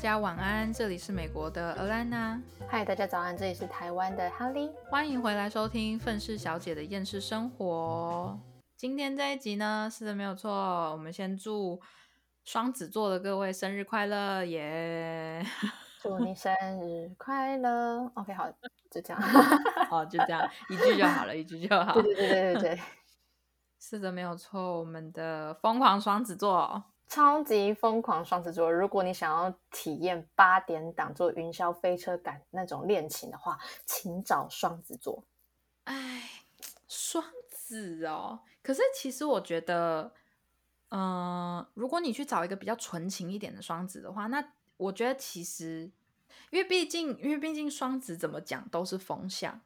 家晚安，这里是美国的 Alana。嗨，大家早安，这里是台湾的 Holly。欢迎回来收听《愤世小姐的厌世生活》。今天这一集呢，是的，没有错。我们先祝双子座的各位生日快乐，耶！祝你生日快乐。OK，好，就这样。好，就这样，一句就好了，一句就好。对对对对对对，是的，没有错。我们的疯狂双子座。超级疯狂双子座，如果你想要体验八点档做云霄飞车感那种恋情的话，请找双子座。哎，双子哦，可是其实我觉得，嗯，如果你去找一个比较纯情一点的双子的话，那我觉得其实，因为毕竟，因为毕竟双子怎么讲都是风向，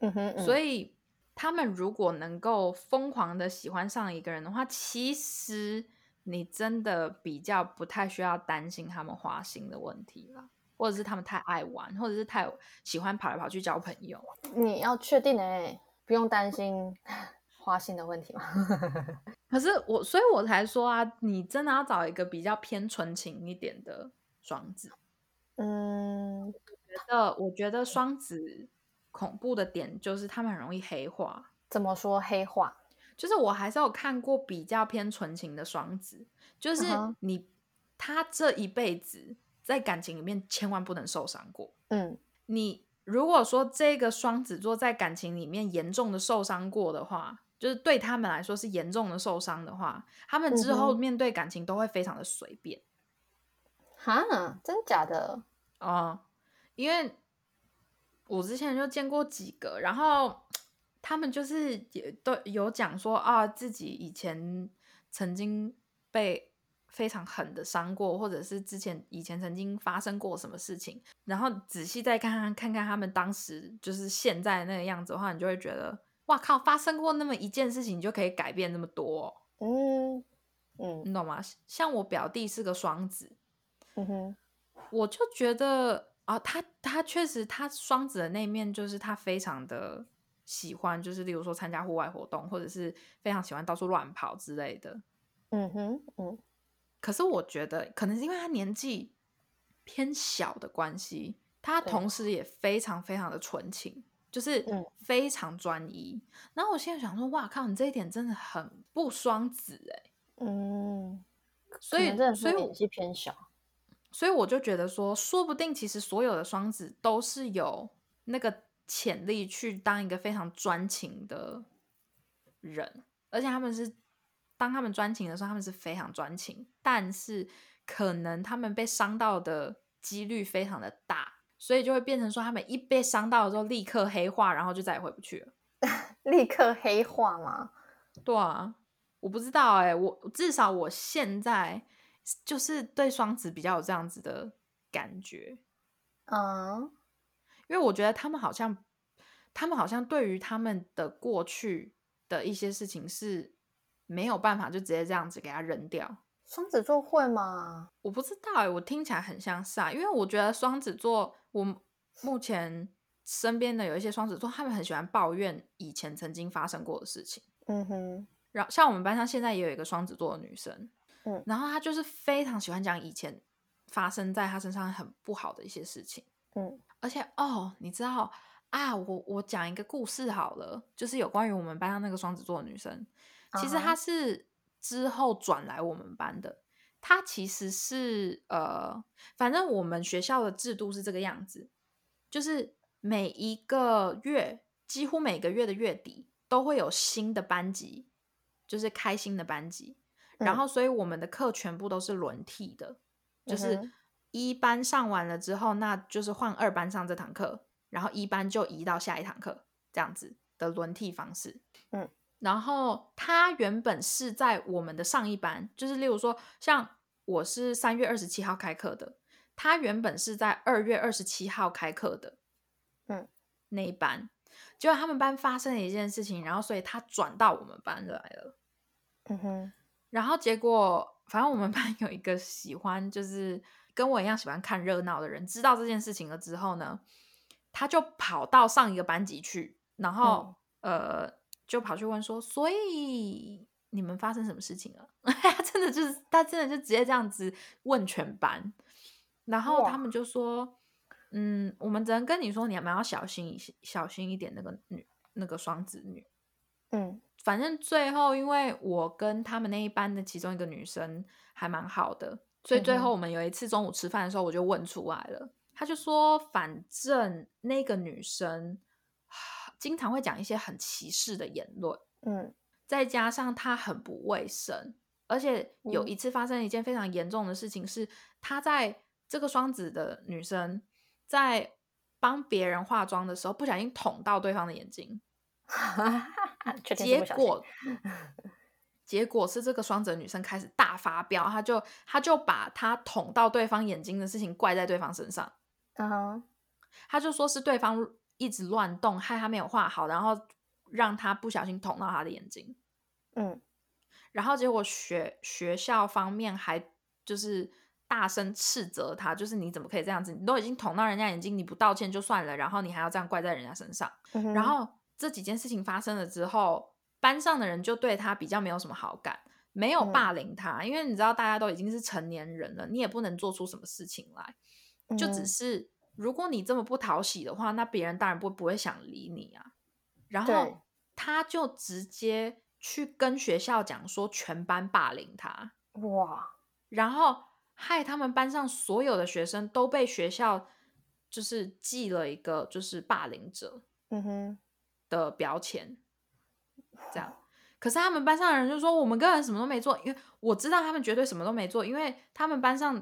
嗯哼，所以他们如果能够疯狂的喜欢上一个人的话，其实。你真的比较不太需要担心他们花心的问题了，或者是他们太爱玩，或者是太喜欢跑来跑去交朋友。你要确定哎，不用担心 花心的问题吗？可是我，所以我才说啊，你真的要找一个比较偏纯情一点的双子。嗯，觉得我觉得双子恐怖的点就是他们很容易黑化。怎么说黑化？就是我还是有看过比较偏纯情的双子，就是你他这一辈子在感情里面千万不能受伤过。嗯，你如果说这个双子座在感情里面严重的受伤过的话，就是对他们来说是严重的受伤的话，他们之后面对感情都会非常的随便。哈，真假的？哦，因为我之前就见过几个，然后。他们就是也都有讲说啊，自己以前曾经被非常狠的伤过，或者是之前以前曾经发生过什么事情，然后仔细再看看看看他们当时就是现在那个样子的话，你就会觉得哇靠，发生过那么一件事情，你就可以改变那么多。嗯嗯，你懂吗？像我表弟是个双子，嗯哼，我就觉得啊，他他确实他双子的那面就是他非常的。喜欢就是，例如说参加户外活动，或者是非常喜欢到处乱跑之类的。嗯哼，嗯。可是我觉得，可能是因为他年纪偏小的关系，他同时也非常非常的纯情，就是非常专一。然后我现在想说，哇靠，你这一点真的很不双子哎。嗯。所以，所以年纪偏小，所以我就觉得说，说不定其实所有的双子都是有那个。潜力去当一个非常专情的人，而且他们是当他们专情的时候，他们是非常专情，但是可能他们被伤到的几率非常的大，所以就会变成说，他们一被伤到的时候，立刻黑化，然后就再也回不去了。立刻黑化吗？对啊，我不知道哎，我至少我现在就是对双子比较有这样子的感觉，嗯。因为我觉得他们好像，他们好像对于他们的过去的一些事情是没有办法就直接这样子给他扔掉。双子座会吗？我不知道哎，我听起来很像是啊。因为我觉得双子座，我目前身边的有一些双子座，他们很喜欢抱怨以前曾经发生过的事情。嗯哼。然后像我们班上现在也有一个双子座的女生，嗯，然后她就是非常喜欢讲以前发生在她身上很不好的一些事情，嗯。而且哦，你知道啊，我我讲一个故事好了，就是有关于我们班上那个双子座的女生，其实她是之后转来我们班的。她其实是呃，反正我们学校的制度是这个样子，就是每一个月，几乎每个月的月底都会有新的班级，就是开新的班级，然后所以我们的课全部都是轮替的，就是。一班上完了之后，那就是换二班上这堂课，然后一班就移到下一堂课，这样子的轮替方式。嗯，然后他原本是在我们的上一班，就是例如说，像我是三月二十七号开课的，他原本是在二月二十七号开课的。嗯，那一班，结果他们班发生了一件事情，然后所以他转到我们班来了。嗯哼，然后结果，反正我们班有一个喜欢就是。跟我一样喜欢看热闹的人，知道这件事情了之后呢，他就跑到上一个班级去，然后呃，就跑去问说：“所以你们发生什么事情了？” 他真的就是，他真的就直接这样子问全班。然后他们就说，嗯，我们只能跟你说，你们要小心一些，小心一点，那个女那个双子女，嗯，反正最后因为我跟他们那一班的其中一个女生还蛮好的，所以最后我们有一次中午吃饭的时候，我就问出来了，他就说，反正那个女生经常会讲一些很歧视的言论，嗯，再加上她很不卫生。而且有一次发生一件非常严重的事情，是她在这个双子的女生在帮别人化妆的时候，不小心捅到对方的眼睛，结果结果是这个双子女生开始大发飙，她就她就把她捅到对方眼睛的事情怪在对方身上，嗯，她就说是对方一直乱动，害她没有画好，然后让她不小心捅到她的眼睛，嗯。然后结果学学校方面还就是大声斥责她，就是你怎么可以这样子？你都已经捅到人家眼睛，你不道歉就算了，然后你还要这样怪在人家身上。然后这几件事情发生了之后，班上的人就对他比较没有什么好感，没有霸凌他，因为你知道大家都已经是成年人了，你也不能做出什么事情来，就只是如果你这么不讨喜的话，那别人当然不不会想理你啊。然后他就直接。去跟学校讲说全班霸凌他哇，然后害他们班上所有的学生都被学校就是记了一个就是霸凌者嗯哼。的标签，这样。可是他们班上的人就说我们根本什么都没做，因为我知道他们绝对什么都没做，因为他们班上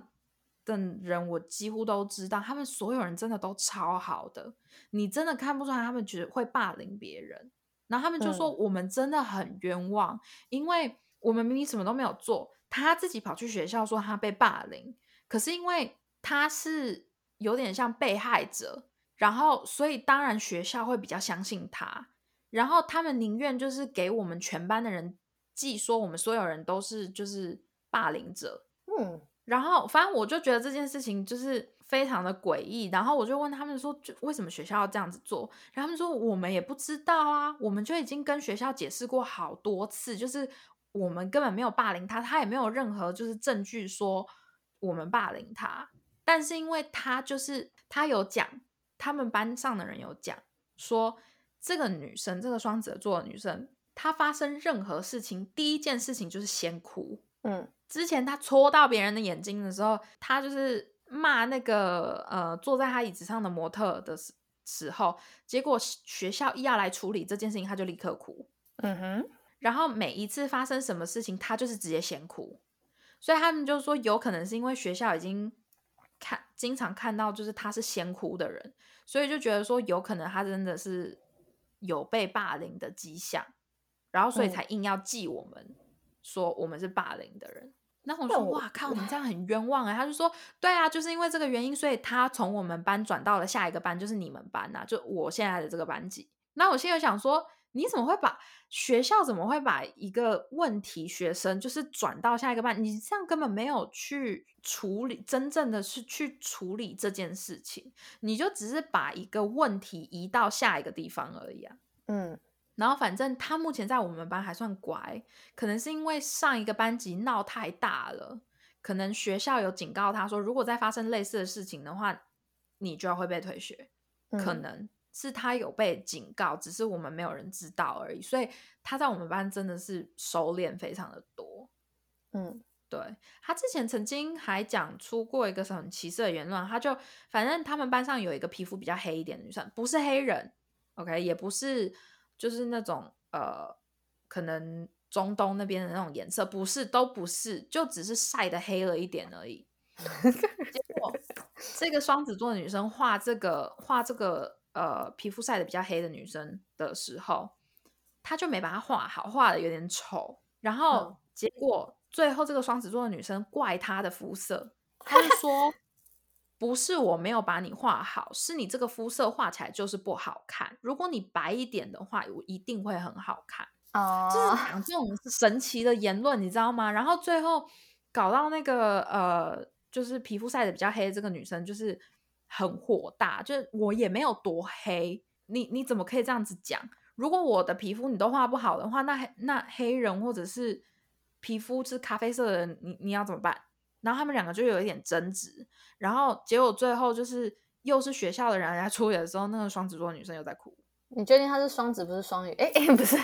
的人我几乎都知道，他们所有人真的都超好的，你真的看不出来他们觉得会霸凌别人。然后他们就说：“我们真的很冤枉，因为我们明明什么都没有做，他自己跑去学校说他被霸凌，可是因为他是有点像被害者，然后所以当然学校会比较相信他，然后他们宁愿就是给我们全班的人记说我们所有人都是就是霸凌者，嗯，然后反正我就觉得这件事情就是。”非常的诡异，然后我就问他们说，就为什么学校要这样子做？然后他们说，我们也不知道啊，我们就已经跟学校解释过好多次，就是我们根本没有霸凌他，他也没有任何就是证据说我们霸凌他。但是因为他就是他有讲，他们班上的人有讲说，这个女生，这个双子座的女生，她发生任何事情，第一件事情就是先哭。嗯，之前她戳到别人的眼睛的时候，她就是。骂那个呃坐在她椅子上的模特的时时候，结果学校一要来处理这件事情，她就立刻哭。嗯哼，然后每一次发生什么事情，她就是直接先哭。所以他们就说，有可能是因为学校已经看经常看到，就是他是先哭的人，所以就觉得说，有可能他真的是有被霸凌的迹象，然后所以才硬要记我们说我们是霸凌的人。然后我说：“哇靠，你这样很冤枉啊！”他就说：“对啊，就是因为这个原因，所以他从我们班转到了下一个班，就是你们班呐，就我现在的这个班级。”那我现在想说，你怎么会把学校怎么会把一个问题学生就是转到下一个班？你这样根本没有去处理，真正的是去处理这件事情，你就只是把一个问题移到下一个地方而已啊。嗯。然后反正他目前在我们班还算乖，可能是因为上一个班级闹太大了，可能学校有警告他说，如果再发生类似的事情的话，你就要会被退学。可能是他有被警告，只是我们没有人知道而已。所以他在我们班真的是收敛非常的多。嗯，对他之前曾经还讲出过一个很歧视的言论，他就反正他们班上有一个皮肤比较黑一点的女生，不是黑人，OK，也不是。就是那种呃，可能中东那边的那种颜色，不是，都不是，就只是晒的黑了一点而已。结果这个双子座的女生画这个画这个呃皮肤晒的比较黑的女生的时候，她就没把它画好，画的有点丑。然后结果最后这个双子座的女生怪她的肤色，她就说。不是我没有把你画好，是你这个肤色画起来就是不好看。如果你白一点的话，我一定会很好看。哦，就是讲这种神奇的言论，你知道吗？然后最后搞到那个呃，就是皮肤晒的比较黑的这个女生，就是很火大，就是我也没有多黑，你你怎么可以这样子讲？如果我的皮肤你都画不好的话，那那黑人或者是皮肤是咖啡色的人，你你要怎么办？然后他们两个就有一点争执，然后结果最后就是又是学校的人来处理的时候，那个双子座女生又在哭。你确定她是双子不是双鱼？哎哎，不是，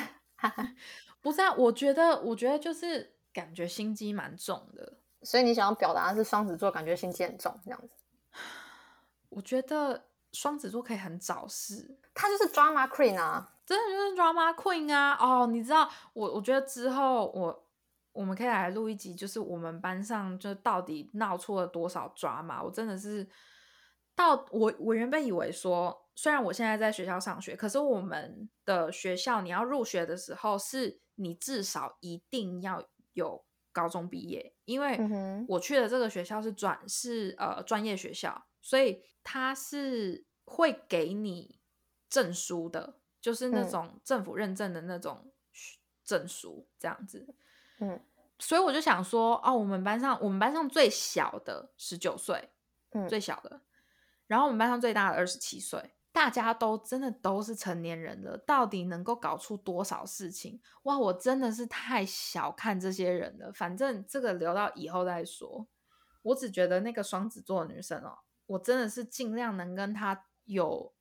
不是啊，我觉得我觉得就是感觉心机蛮重的，所以你想要表达的是双子座感觉心机很重这样子。我觉得双子座可以很找事，他就是 drama queen 啊，真的就是 drama queen 啊。哦，你知道我我觉得之后我。我们可以来录一集，就是我们班上就到底闹出了多少抓嘛？我真的是到我我原本以为说，虽然我现在在学校上学，可是我们的学校你要入学的时候，是你至少一定要有高中毕业，因为我去的这个学校是转是呃专业学校，所以他是会给你证书的，就是那种政府认证的那种证书，这样子。嗯，所以我就想说，哦，我们班上我们班上最小的十九岁，嗯，最小的，然后我们班上最大的二十七岁，大家都真的都是成年人了，到底能够搞出多少事情？哇，我真的是太小看这些人了。反正这个留到以后再说。我只觉得那个双子座女生哦，我真的是尽量能跟他有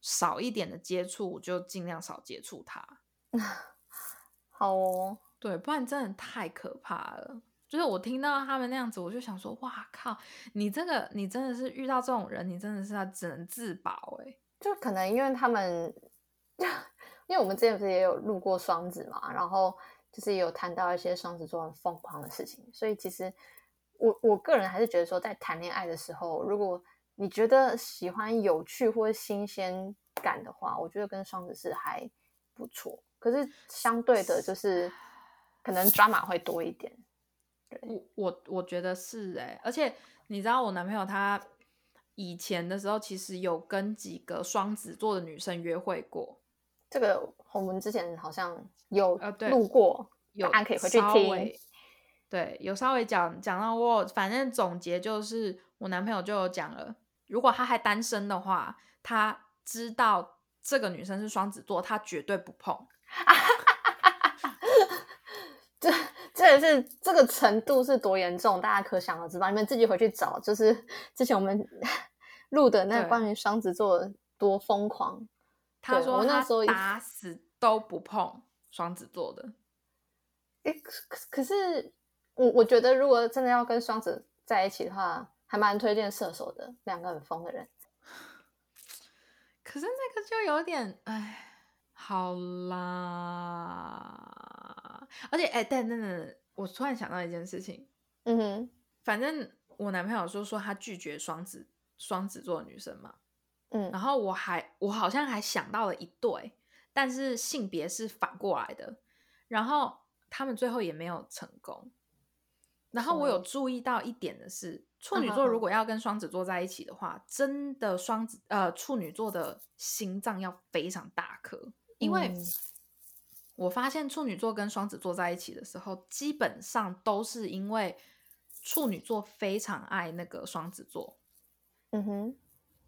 少一点的接触，我就尽量少接触他。好哦。对，不然真的太可怕了。就是我听到他们那样子，我就想说，哇靠！你这个，你真的是遇到这种人，你真的是要只能自保哎。就可能因为他们，因为我们之前不是也有录过双子嘛，然后就是有谈到一些双子座很疯狂的事情，所以其实我我个人还是觉得说，在谈恋爱的时候，如果你觉得喜欢有趣或新鲜感的话，我觉得跟双子是还不错。可是相对的，就是。可能抓马会多一点，我我我觉得是哎，而且你知道我男朋友他以前的时候其实有跟几个双子座的女生约会过，这个我们之前好像有呃路过，有可以回去听，对，有稍微讲讲到过，反正总结就是我男朋友就有讲了，如果他还单身的话，他知道这个女生是双子座，他绝对不碰。这这也是这个程度是多严重，大家可想而知吧？你们自己回去找，就是之前我们 录的那关于双子座多疯狂。他说他打死都不碰双子座的。哎，可可是我我觉得，如果真的要跟双子在一起的话，还蛮推荐射手的，两个很疯的人。可是那个就有点哎，好啦。而且，哎，等等等，我突然想到一件事情。嗯哼，反正我男朋友就说他拒绝双子双子座女生嘛。嗯，然后我还我好像还想到了一对，但是性别是反过来的。然后他们最后也没有成功。然后我有注意到一点的是，处女座如果要跟双子座在一起的话，真的双子呃处女座的心脏要非常大颗，因为。我发现处女座跟双子座在一起的时候，基本上都是因为处女座非常爱那个双子座，嗯哼，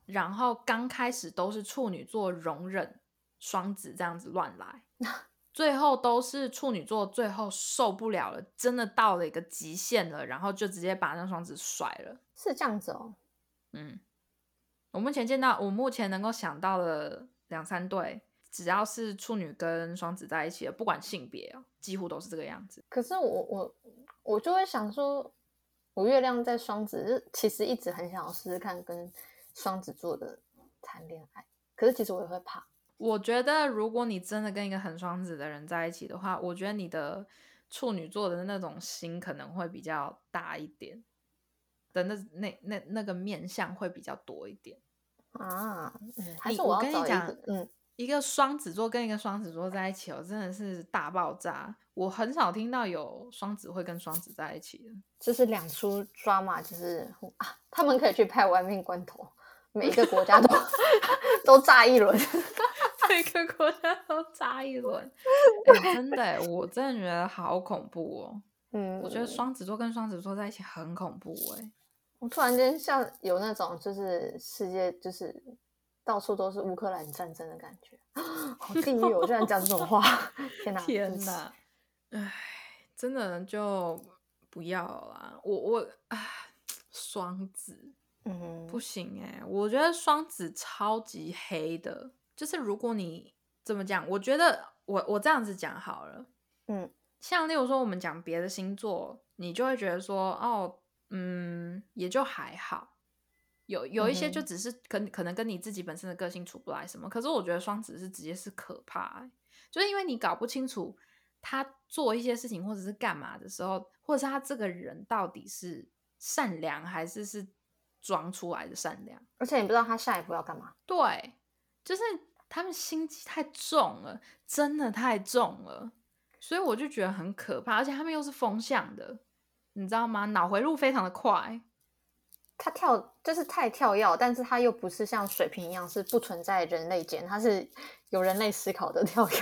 然后刚开始都是处女座容忍双子这样子乱来，最后都是处女座最后受不了了，真的到了一个极限了，然后就直接把那双子甩了，是这样子哦，嗯，我目前见到，我目前能够想到的两三对。只要是处女跟双子在一起的，不管性别哦，几乎都是这个样子。可是我我我就会想说，我月亮在双子，其实一直很想要试试看跟双子座的谈恋爱。可是其实我也会怕。我觉得如果你真的跟一个很双子的人在一起的话，我觉得你的处女座的那种心可能会比较大一点，的那那那那个面相会比较多一点啊。还是我跟你讲，嗯。一个双子座跟一个双子座在一起哦，真的是大爆炸！我很少听到有双子会跟双子在一起的，就是两出 drama，就是啊，他们可以去拍《玩命关头》，每一个国家都 都炸一轮，每个国家都炸一轮，真的，我真的觉得好恐怖哦。嗯，我觉得双子座跟双子座在一起很恐怖哎。我突然间像有那种就是世界就是。到处都是乌克兰战争的感觉，好地狱！我居然讲这种话，天哪！天哪！哎，真的就不要啦，我我啊，双子，嗯，不行哎，我觉得双子超级黑的，就是如果你怎么讲，我觉得我我这样子讲好了，嗯，像例如说我们讲别的星座，你就会觉得说，哦，嗯，也就还好。有有一些就只是可可能跟你自己本身的个性处不来什么，可是我觉得双子是直接是可怕，就是因为你搞不清楚他做一些事情或者是干嘛的时候，或者是他这个人到底是善良还是是装出来的善良，而且你不知道他下一步要干嘛。对，就是他们心机太重了，真的太重了，所以我就觉得很可怕，而且他们又是风向的，你知道吗？脑回路非常的快。他跳就是太跳跃，但是他又不是像水瓶一样是不存在人类间，他是有人类思考的跳跃。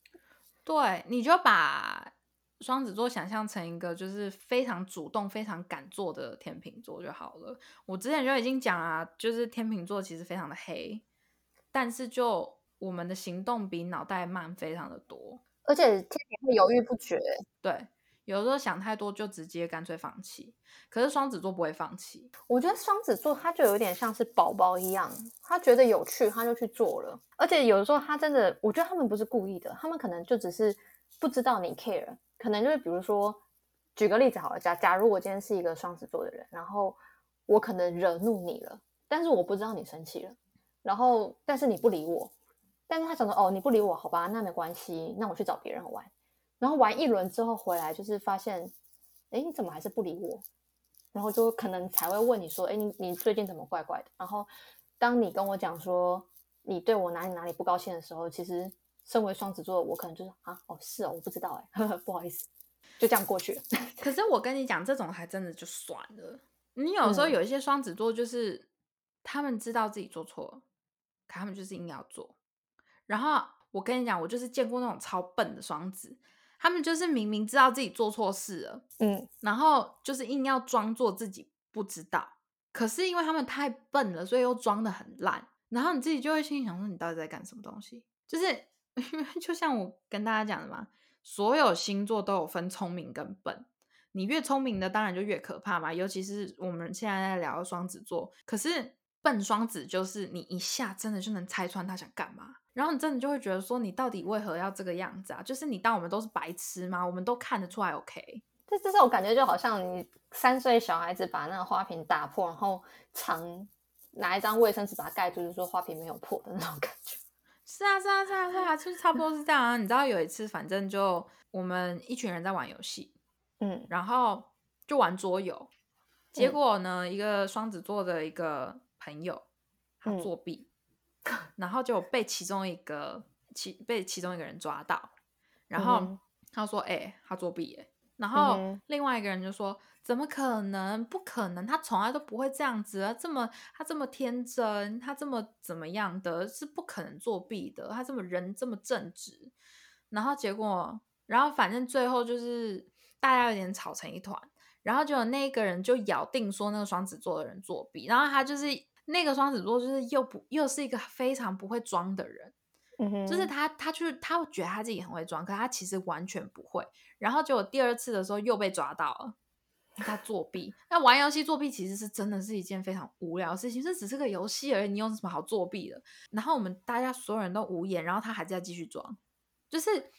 对，你就把双子座想象成一个就是非常主动、非常敢做的天秤座就好了。我之前就已经讲啊，就是天秤座其实非常的黑，但是就我们的行动比脑袋慢非常的多，而且天平会犹豫不决。对。有时候想太多就直接干脆放弃，可是双子座不会放弃。我觉得双子座他就有点像是宝宝一样，他觉得有趣他就去做了，而且有的时候他真的，我觉得他们不是故意的，他们可能就只是不知道你 care，可能就是比如说举个例子好了，假假如我今天是一个双子座的人，然后我可能惹怒你了，但是我不知道你生气了，然后但是你不理我，但是他想说哦你不理我好吧，那没关系，那我去找别人玩。然后玩一轮之后回来，就是发现，哎，你怎么还是不理我？然后就可能才会问你说，哎，你你最近怎么怪怪的？然后当你跟我讲说你对我哪里哪里不高兴的时候，其实身为双子座，我可能就是啊，哦，是哦，我不知道，哎，不好意思，就这样过去了。可是我跟你讲，这种还真的就算了。你有时候有一些双子座，就是他们知道自己做错了，可他们就是硬要做。然后我跟你讲，我就是见过那种超笨的双子。他们就是明明知道自己做错事了，嗯，然后就是硬要装作自己不知道，可是因为他们太笨了，所以又装的很烂，然后你自己就会心想说，你到底在干什么东西？就是 因为就像我跟大家讲的嘛，所有星座都有分聪明跟笨，你越聪明的当然就越可怕嘛，尤其是我们现在在聊双子座，可是笨双子就是你一下真的就能猜穿他想干嘛。然后你真的就会觉得说，你到底为何要这个样子啊？就是你当我们都是白痴吗？我们都看得出来，OK？这这种感觉就好像你三岁小孩子把那个花瓶打破，然后藏拿一张卫生纸把它盖住，就说花瓶没有破的那种感觉。是啊，是啊，是啊，是啊，就是差不多是这样啊。你知道有一次，反正就我们一群人在玩游戏，嗯，然后就玩桌游，结果呢，一个双子座的一个朋友他作弊。然后就被其中一个其被其中一个人抓到，然后他说：“哎，他作弊哎。”然后另外一个人就说：“怎么可能？不可能！他从来都不会这样子啊！这么他这么天真，他这么怎么样的，是不可能作弊的。他这么人这么正直。”然后结果，然后反正最后就是大家有点吵成一团，然后就有那个人就咬定说那个双子座的人作弊，然后他就是。那个双子座就是又不又是一个非常不会装的人，嗯就是他他就是他觉得他自己很会装，可他其实完全不会。然后结果第二次的时候又被抓到了，他作弊。那玩游戏作弊其实是真的是一件非常无聊的事情，这只是个游戏而已，你有什么好作弊的？然后我们大家所有人都无言，然后他还在继续装，就是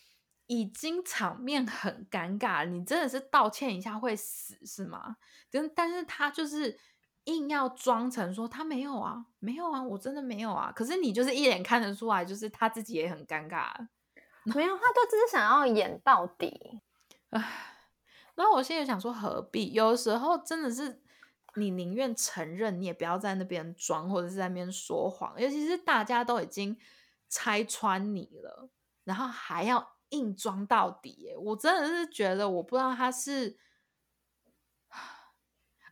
已经场面很尴尬，你真的是道歉一下会死是吗？但但是他就是。硬要装成说他没有啊，没有啊，我真的没有啊。可是你就是一眼看得出来，就是他自己也很尴尬。没有，他就只是想要演到底。唉，然后我现在想说，何必？有时候真的是你宁愿承认，你也不要在那边装，或者是在那边说谎。尤其是大家都已经拆穿你了，然后还要硬装到底。我真的是觉得，我不知道他是。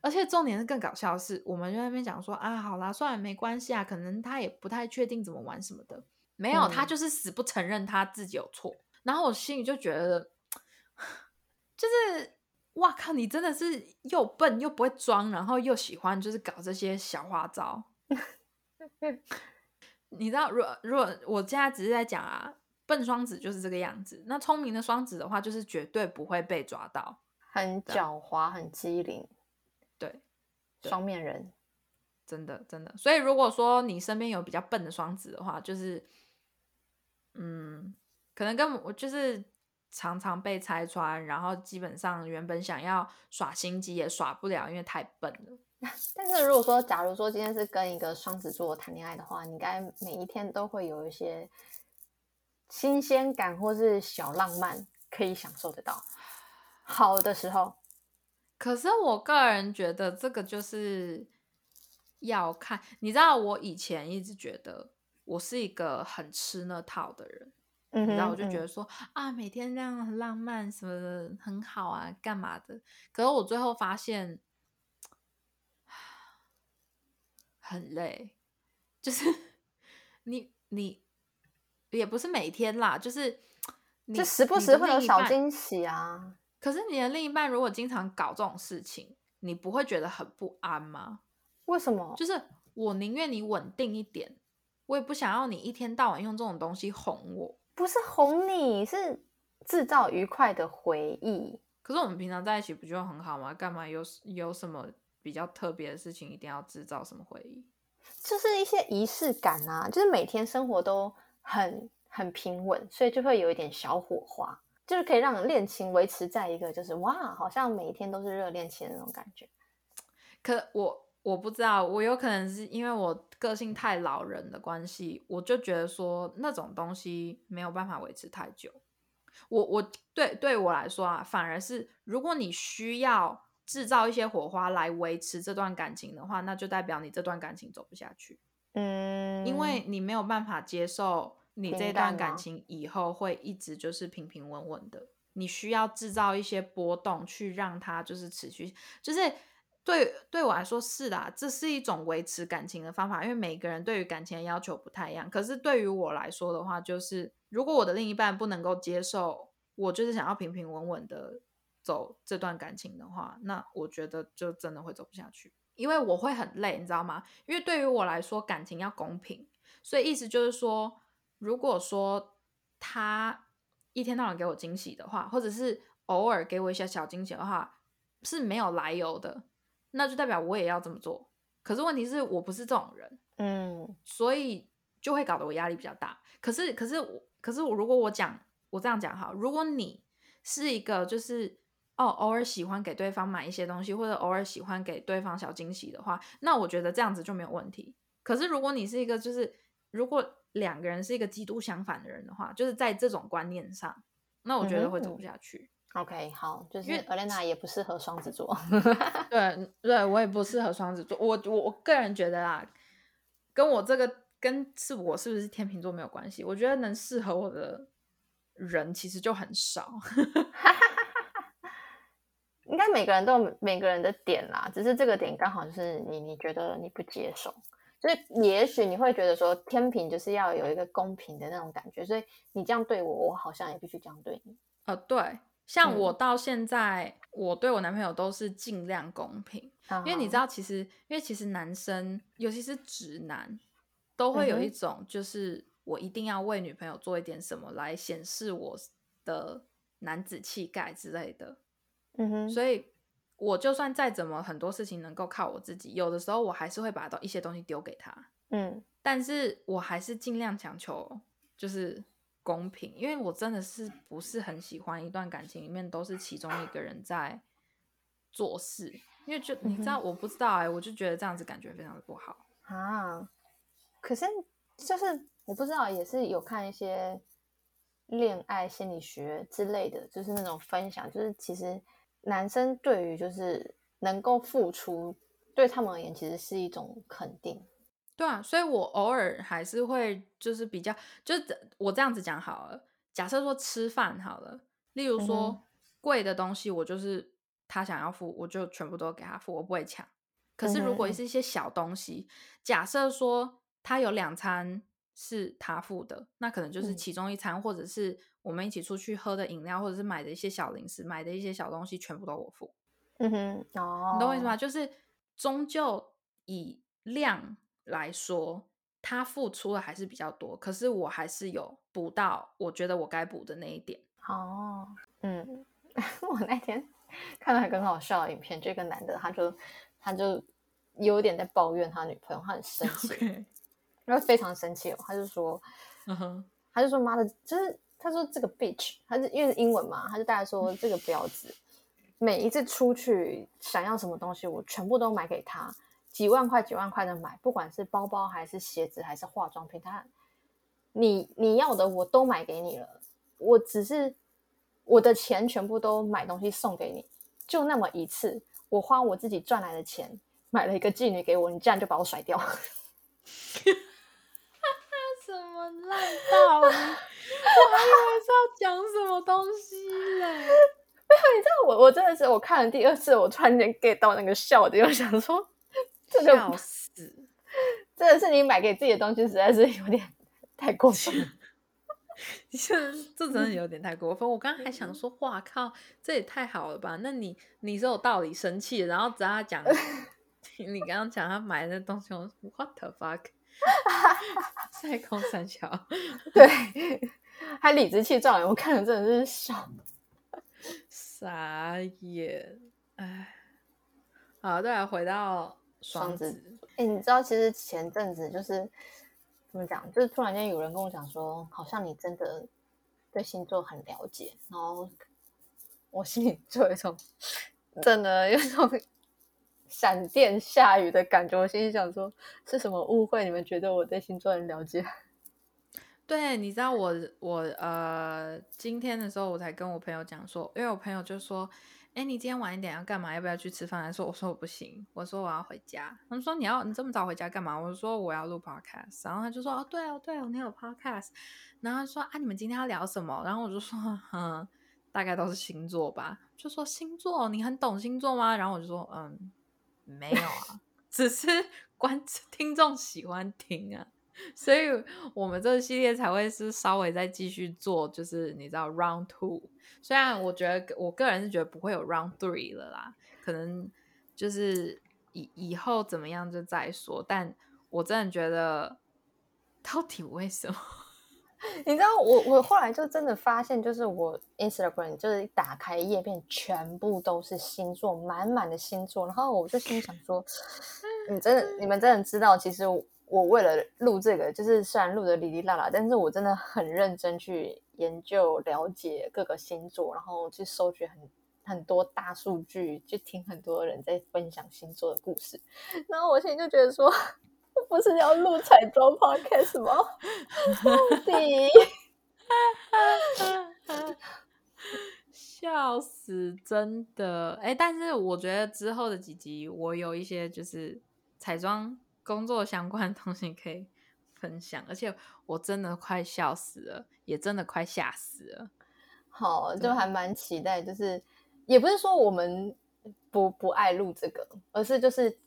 而且重点是更搞笑的是，我们在那边讲说啊，好啦，算了，没关系啊，可能他也不太确定怎么玩什么的，没有，他就是死不承认他自己有错。然后我心里就觉得，就是哇靠，你真的是又笨又不会装，然后又喜欢就是搞这些小花招。你知道，如果如果我现在只是在讲啊，笨双子就是这个样子，那聪明的双子的话，就是绝对不会被抓到。很狡猾，很机灵，对，双面人，真的真的。所以如果说你身边有比较笨的双子的话，就是，嗯，可能跟我就是常常被拆穿，然后基本上原本想要耍心机也耍不了，因为太笨了。但是如果说，假如说今天是跟一个双子座谈恋爱的话，你应该每一天都会有一些新鲜感或是小浪漫可以享受得到。好的时候，可是我个人觉得这个就是要看，你知道，我以前一直觉得我是一个很吃那套的人，嗯，然后我就觉嗯得说、啊，每天这样很浪漫什么的很好啊，干嘛的？可是我最后发现很累，就是 你你也不是每天啦，就是你就时不时会有小惊喜啊。可是你的另一半如果经常搞这种事情，你不会觉得很不安吗？为什么？就是我宁愿你稳定一点，我也不想要你一天到晚用这种东西哄我。不是哄你，是制造愉快的回忆。可是我们平常在一起不就很好吗？干嘛有有什么比较特别的事情一定要制造什么回忆？就是一些仪式感啊，就是每天生活都很很平稳，所以就会有一点小火花，就是可以让恋情维持在一个就是哇，好像每一天都是热恋期的那种感觉。可我我不知道，我有可能是因为我个性太老人的关系，我就觉得说那种东西没有办法维持太久。我我对对我来说啊，反而是如果你需要制造一些火花来维持这段感情的话，那就代表你这段感情走不下去，嗯，因为你没有办法接受你这段感情以后会一直就是平平稳稳的。你需要制造一些波动，去让它就是持续，就是对对我来说是的，这是一种维持感情的方法，因为每个人对于感情的要求不太一样。可是对于我来说的话，就是如果我的另一半不能够接受我就是想要平平稳稳的走这段感情的话，那我觉得就真的会走不下去，因为我会很累，你知道吗？因为对于我来说，感情要公平，所以意思就是说，如果说他一天到晚给我惊喜的话，或者是偶尔给我一些小惊喜的话，是没有来由的，那就代表我也要这么做。可是问题是我不是这种人，嗯所以就会搞得我压力比较大。可是，可是我，可是我，如果我讲，我这样讲哈，如果你是一个就是哦，偶尔喜欢给对方买一些东西，或者偶尔喜欢给对方小惊喜的话，那我觉得这样子就没有问题。可是如果你是一个就是如果两个人是一个极度相反的人的话，就是在这种观念上，那我觉得会走不下去。，OK，好，就是因为 Elena 也不适合双子座。对 对，我也不适合双子座。我我我个人觉得啦，跟我这个跟是我是不是天秤座没有关系。我觉得能适合我的人其实就很少。应该每个人都有每个人的点啦，只是这个点刚好就是你你觉得你不接受，所以也许你会觉得说天平就是要有一个公平的那种感觉，所以你这样对我，我好像也必须这样对你。呃，对，像嗯我到现在，我对我男朋友都是尽量公平，因为你知道，其实因为其实男生，尤其是直男，都会有一种就是我一定要为女朋友做一点什么来显示我的男子气概之类的。嗯哼，所以我就算再怎么很多事情能够靠我自己，有的时候我还是会把到一些东西丢给他，嗯。但是我还是尽量强求就是公平，因为我真的是不是很喜欢一段感情里面都是其中一个人在做事，因为就你知道，我不知道哎、我就觉得这样子感觉非常的不好。啊，可是就是我不知道，也是有看一些恋爱心理学之类的，就是那种分享，就是其实男生对于就是能够付出，对他们而言其实是一种肯定。对啊，所以我偶尔还是会就是比较，就是我这样子讲好了。假设说吃饭好了，例如嗯说哼贵的东西，我就是他想要付，我就全部都给他付，我不会抢。可是如果是一些小东西，假设说他有两餐是他付的，那可能就是嗯其中一餐，或者是我们一起出去喝的饮料，或者是买的一些小零食，买的一些小东西，全部都我付。嗯哼，哦，你懂我意思吗？？就是终究以量来说，他付出的还是比较多，可是我还是有补到我觉得我该补的那一点。哦，嗯，我那天 看到一个很好笑的影片，就一个男的，他就他就有点在抱怨他女朋友，他很生气，然后非常生气哦，他就说，嗯哼，他就说妈的，就是他说这个 bitch，他是因为是英文嘛，他就大概说这个婊子，每一次出去想要什么东西，我全部都买给他，几万块几万块的买，不管是包包还是鞋子还是化妆品，他你你要的我都买给你了，我只是。我的钱全部都买东西送给你，就那么一次，我花我自己赚来的钱买了一个妓女给我，你这样就把我甩掉？烂到？我还以为是要讲什么东西嘞？没有，你知道我我真的是我看了第二次，我突然间 get 到那个笑点，我想说，笑死！真的是你买给自己的东西，实在是有点太过分了。这 这真的有点太过分。我刚刚还想说，哇靠，这也太好了吧？那你你是有道理生气，然后只要他讲，你刚刚讲他买的东西我，what the fuck？太空三桥，对，还理直气壮，我看了真的是傻，傻眼。哎，好，再来回到双子。哎，你知道其实前阵子就是。怎么讲？就是突然间有人跟我讲说，好像你真的对星座很了解，然后我心里就有一种真的有一种闪电下雨的感觉。我心里想说，是什么误会？你们觉得我对星座很了解？对，你知道我我呃，今天的时候我才跟我朋友讲说，因为我朋友就说。哎，你今天晚一点要干嘛？要不要去吃饭？他说：“我说我不行，我说我要回家。”他们说：“你要你这么早回家干嘛？”我说：“我要录 podcast。”然后他就说：“哦，对哦，对哦，你有 podcast。”然后说：“啊，你们今天要聊什么？”然后我就说：“嗯，大概都是星座吧。”就说：“星座，你很懂星座吗？”然后我就说：“嗯，没有啊，只是观 听众喜欢听啊。”所以，我们这个系列才会是稍微再继续做，就是你知道 round two。虽然我觉得我个人是觉得不会有 round three 了啦，可能就是以以后怎么样就再说。但我真的觉得，到底为什么？你知道，我我后来就真的发现，就是我 Instagram 就是打开页面，全部都是星座，满满的星座。然后我就心想说，你真的，你们真的知道，其实。我为了录这个，就是虽然录的哩哩啦啦，但是我真的很认真去研究、了解各个星座，然后去收集很很多大数据，去听很多人在分享星座的故事。然后我现在就觉得说，不是要录彩妆 podcast 吗？到底，笑死，真的。哎，但是我觉得之后的几集，我有一些就是彩妆。工作相关的东西可以分享，而且我真的快笑死了，也真的快吓死了。好，就还蛮期待，就是也不是说我们不不爱录这个，而是就是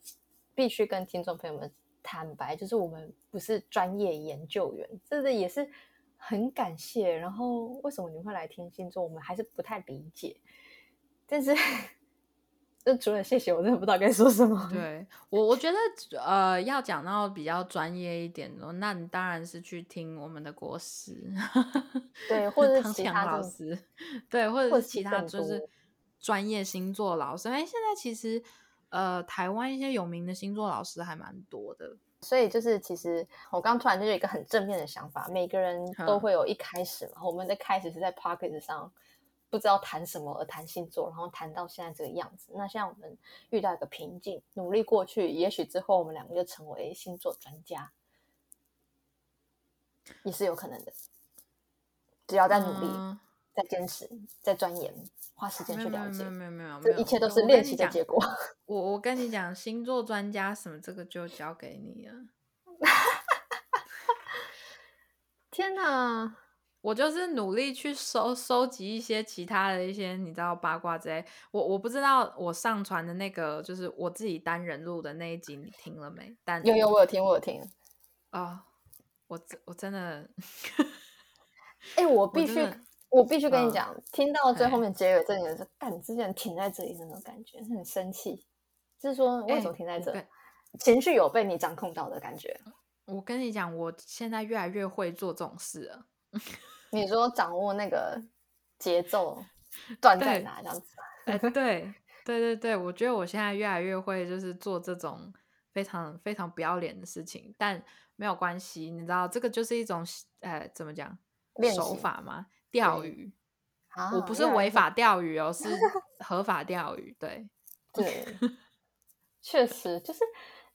必须跟听众朋友们坦白，就是我们不是专业研究员，这个也是很感谢。然后为什么你会来听星座，我们还是不太理解，但是。就除了谢谢，我真的不知道该说什么。对我，我觉得呃，要讲到比较专业一点的，那你当然是去听我们的国师，对，或者是其他老师，对，或者是其他就是专业星座老师。因为现在其实呃，台湾一些有名的星座老师还蛮多的，所以就是其实我刚突然就有一个很正面的想法，每个人都会有一开始嘛。我们的开始是在 Pocket 上。不知道谈什么而谈星座，然后谈到现在这个样子。那现在我们遇到一个瓶颈，努力过去，也许之后我们两个就成为星座专家，也是有可能的。只要在努力、在坚持、在钻研、花时间去了解，没有没有，这一切都是练习的结果。我我跟你讲，星座专家什么，这个就交给你了。天哪！我就是努力去收收集一些其他的一些你知道八卦之类。我我不知道我上传的那个就是我自己单人录的那一集你听了没？但有有我有听我有听啊！我我真的，哎，我必须我必须跟你讲，听到最后面结尾，真的是干之前停在这里那种感觉，很生气。就是说为什么停在这？情绪有被你掌控到的感觉。我跟你讲，我现在越来越会做这种事了。你说掌握那个节奏，断在哪这样子？哎，对对对对，我觉得我现在越来越会就是做这种非常非常不要脸的事情，但没有关系，你知道这个就是一种呃怎么讲手法吗？钓鱼。我不是违法钓鱼哦，是 合法钓鱼。对对，确实就是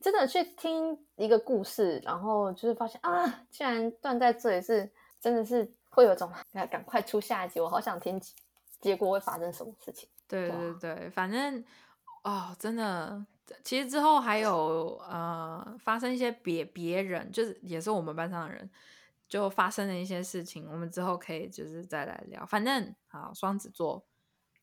真的去听一个故事，然后就是发现啊，竟然断在这里，是真的是会有种要 赶快出下一集，我好想听结果会发生什么事情。对对对，反正哦，真的，其实之后还有呃发生一些别别人，就是也是我们班上的人。就发生了一些事情，我们之后可以就是再来聊。反正好，双子座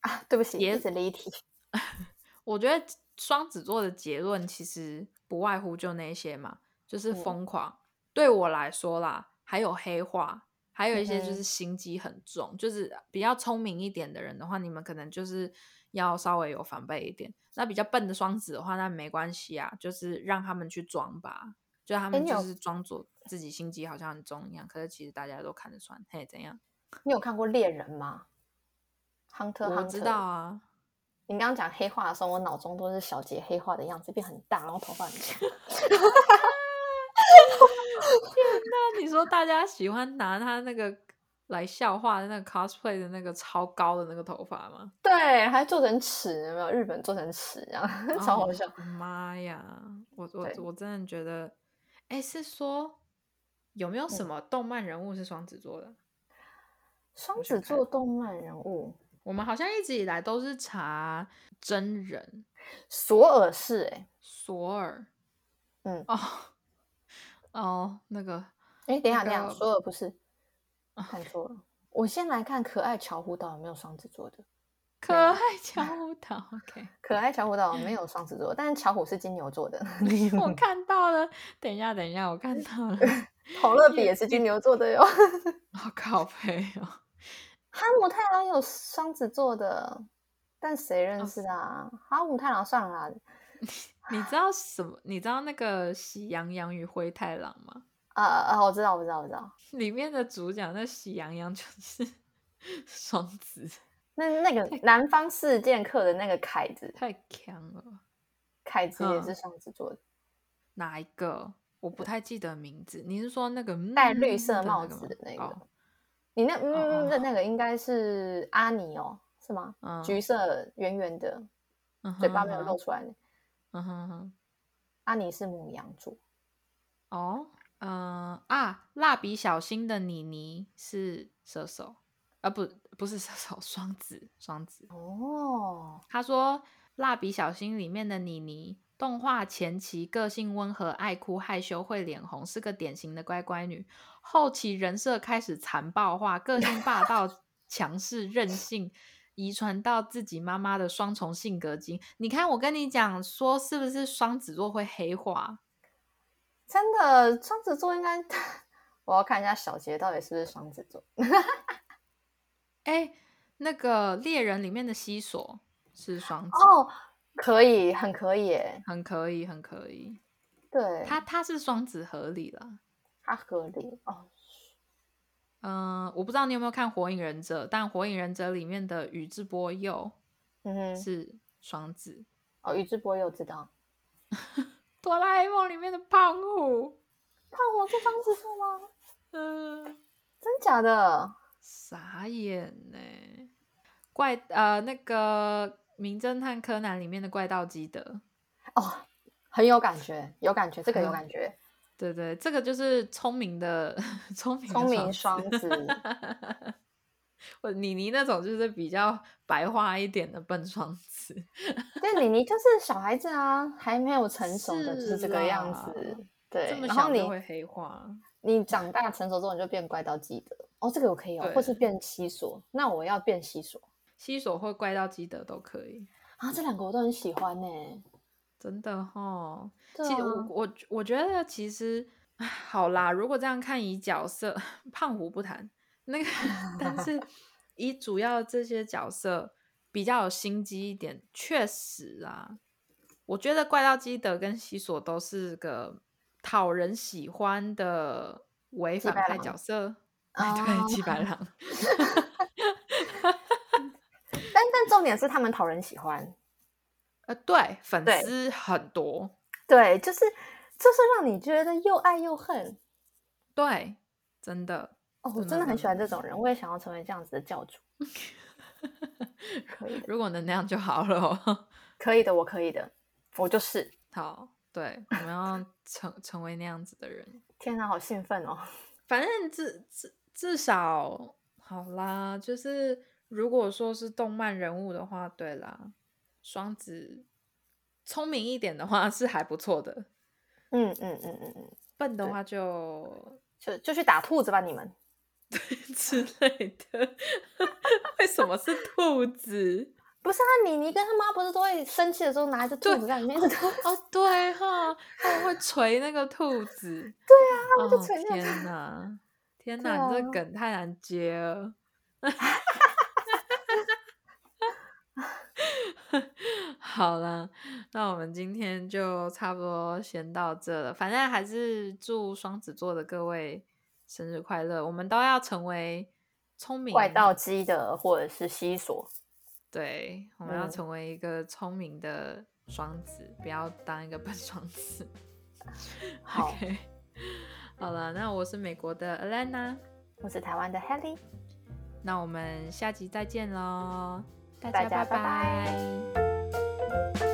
啊，对不起，也是离题。我觉得双子座的结论其实不外乎就那些嘛，就是疯狂。对我来说啦，还有黑化，还有一些就是心机很重，就是比较聪明一点的人的话，你们可能就是要稍微有防备一点。那比较笨的双子的话，那没关系啊，就是让他们去装吧。就他们就是装作自己心机好像很重一样，可是其实大家都看得穿。嘿，怎样？你有看过猎人吗？Hunter，我知道啊。你刚刚讲黑化的时候，我脑中都是小杰黑化的样子，变很大，然后头发很长。天哪！你说大家喜欢拿他那个来笑话的那个 cosplay 的那个超高的那个头发吗？对，还做成尺，有没有？日本做成尺，这样 超好笑。妈呀！我我我真的觉得。哎，是说有没有什么动漫人物是双子座的？双子座动漫人物，我们好像一直以来都是查真人。索尔是哎，索尔，嗯，哦哦，那个，哎，等一下，等一下，索尔不是，看错了。我先来看可爱乔湖岛有没有双子座的。可爱巧虎岛，OK，可爱巧虎岛没有双子座，但是巧虎是金牛座的。我看到了，等一下，等一下，我看到了，红乐比也是金牛座的哟。好靠背哦，哈姆太郎有双子座的，但谁认识啊？哈姆太郎算了啦。你知道什么？你知道那个《喜羊羊与灰太狼》吗？啊啊，我知道，我知道，我知道。里面的主角那喜羊羊就是双子。那那个南方四剑客的那个凯子太强了，凯子也是双子座的，哪一个？我不太记得名字。你是说那个戴绿色帽子的那个？你那嗯的那个应该是阿尼哦，是吗？橘色圆圆的，嘴巴没有露出来的。嗯哼哼，阿尼是母羊座。哦，嗯啊，蜡笔小新的妮妮是射手。啊不不是射手双子双子哦，他说蜡笔小新里面的妮妮动画前期个性温和爱哭害羞会脸红是个典型的乖乖女，后期人设开始残暴化，个性霸道强势任性，遗传到自己妈妈的双重性格基因。你看我跟你讲说是不是双子座会黑化？真的双子座应该 我要看一下小杰到底是不是双子座。哎，那个猎人里面的西索是双子哦，可以，很可以，很可以，很可以。对，他他是双子合理了，他合理哦。嗯，我不知道你有没有看《火影忍者》，但《火影忍者》里面的宇智波鼬，嗯，是双子。哦，宇智波鼬知道。哆啦 A 梦里面的胖虎，胖虎是双子座吗？嗯，真假的？傻眼呢！怪呃，那个《名侦探柯南》里面的怪盗基德哦，很有感觉，有感觉，这个有感觉。对对，这个就是聪明的聪明聪明双子。我妮妮那种就是比较白话一点的笨双子。对，妮妮就是小孩子啊，还没有成熟的，就是这个样子。对，然后你会黑化。你长大成熟之后，你就变怪盗基德哦，这个我可以哦，或是变西索，那我要变西索，西索或怪盗基德都可以。啊，这两个我都很喜欢呢，真的哈。其实我我我觉得其实好啦，如果这样看以角色，胖虎不谈。那个，但是 以主要这些角色比较有心机一点，确实啊，我觉得怪盗基德跟西索都是个。讨人喜欢的违反派角色，对，七白狼。但但重点是他们讨人喜欢。呃，对，粉丝很多。对，就是就是让你觉得又爱又恨。对，真的。哦，我真的很喜欢这种人，我也想要成为这样子的教主。可以，如果能那样就好了。可以的，我可以的，我就是。好，对，我们要成成为那样子的人。天哪，好兴奋哦！反正至至至少好啦，就是如果说是动漫人物的话，对啦，双子聪明一点的话是还不错的。嗯嗯嗯嗯嗯，笨的话就就就去打兔子吧，你们 之类的。为什么是兔子？不是啊，妮妮跟他妈不是都会生气的时候拿一只兔子在里面？哦，对哈，他们会捶那个兔子。对啊，他们就捶那个。天哪，天哪，你这梗太难接了。好了，那我们今天就差不多先到这了。反正还是祝双子座的各位生日快乐。我们都要成为聪明怪盗基的，或者是西索。对，我们要成为一个聪明的双子，不要当一个笨 双子。好，好了，那我是美国的 Alana，我是台湾的 Helly，那我们下集再见喽，大家拜拜。